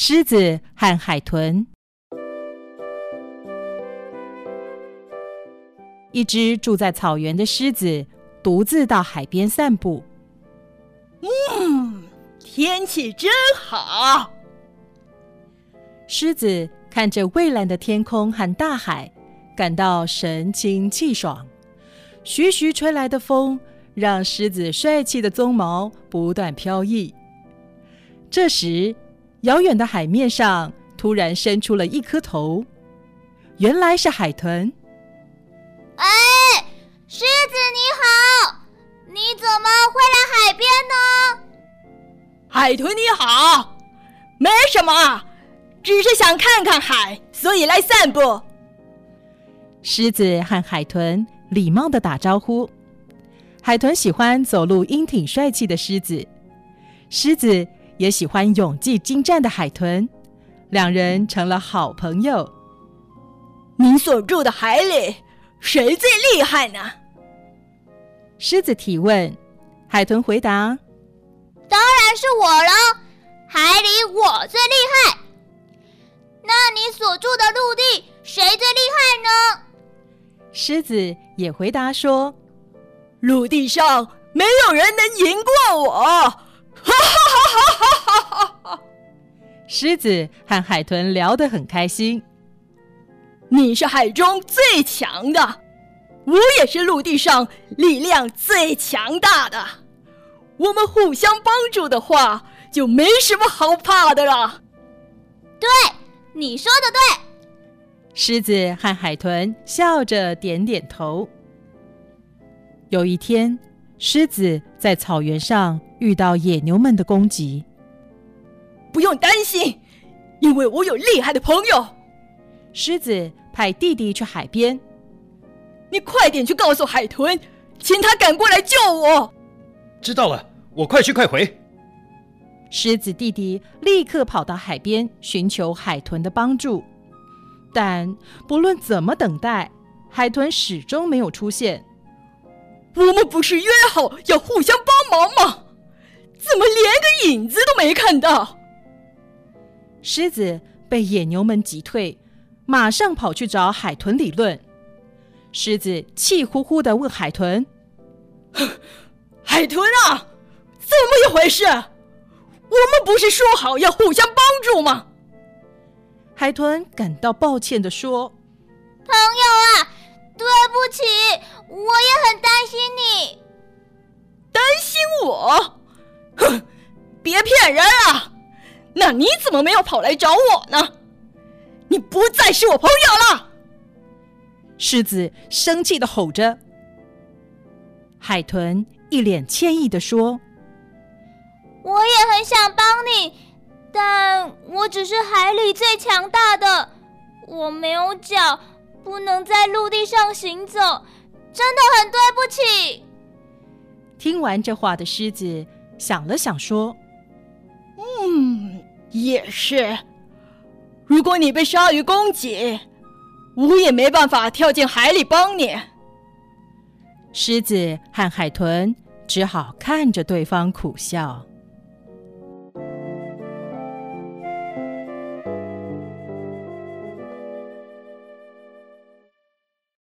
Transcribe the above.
狮子和海豚。一只住在草原的狮子独自到海边散步。嗯，天气真好。狮子看着蔚蓝的天空和大海，感到神清气爽。徐徐吹来的风让狮子帅气的鬃毛不断飘逸。这时，遥远的海面上突然伸出了一颗头，原来是海豚。哎，狮子你好，你怎么会来海边呢？海豚你好，没什么，只是想看看海，所以来散步。狮子和海豚礼貌的打招呼。海豚喜欢走路英挺帅气的狮子，狮子也喜欢勇气精湛的海豚，两人成了好朋友。你所住的海里，谁最厉害呢？狮子提问，海豚回答：“当然是我了，海里我最厉害。那你所住的陆地，谁最厉害呢？”狮子也回答说：“陆地上没有人能赢过我。”狮子和海豚聊得很开心。你是海中最强的，我也是陆地上力量最强大的。我们互相帮助的话，就没什么好怕的了。对，你说的对。狮子和海豚笑着点点头。有一天，狮子在草原上遇到野牛们的攻击。不用担心，因为我有厉害的朋友。狮子派弟弟去海边。你快点去告诉海豚，请他赶过来救我。知道了，我快去快回。狮子弟弟立刻跑到海边寻求海豚的帮助，但不论怎么等待，海豚始终没有出现。我们不是约好要互相帮忙吗？怎么连个影子都没看到？狮子被野牛们击退，马上跑去找海豚理论。狮子气呼呼地问海豚：“海豚啊，怎么一回事？我们不是说好要互相帮助吗？”海豚感到抱歉地说：“朋友啊，对不起，我也很担心你。担心我？哼，别骗人啊！那你怎么没有跑来找我呢？你不再是我朋友了！”狮子生气的吼着。海豚一脸歉意的说：“我也很想帮你，但我只是海里最强大的，我没有脚，不能在陆地上行走，真的很对不起。”听完这话的狮子想了想说：“嗯，也是。如果你被鲨鱼攻击，”我也没办法跳进海里帮你。狮子和海豚只好看着对方苦笑。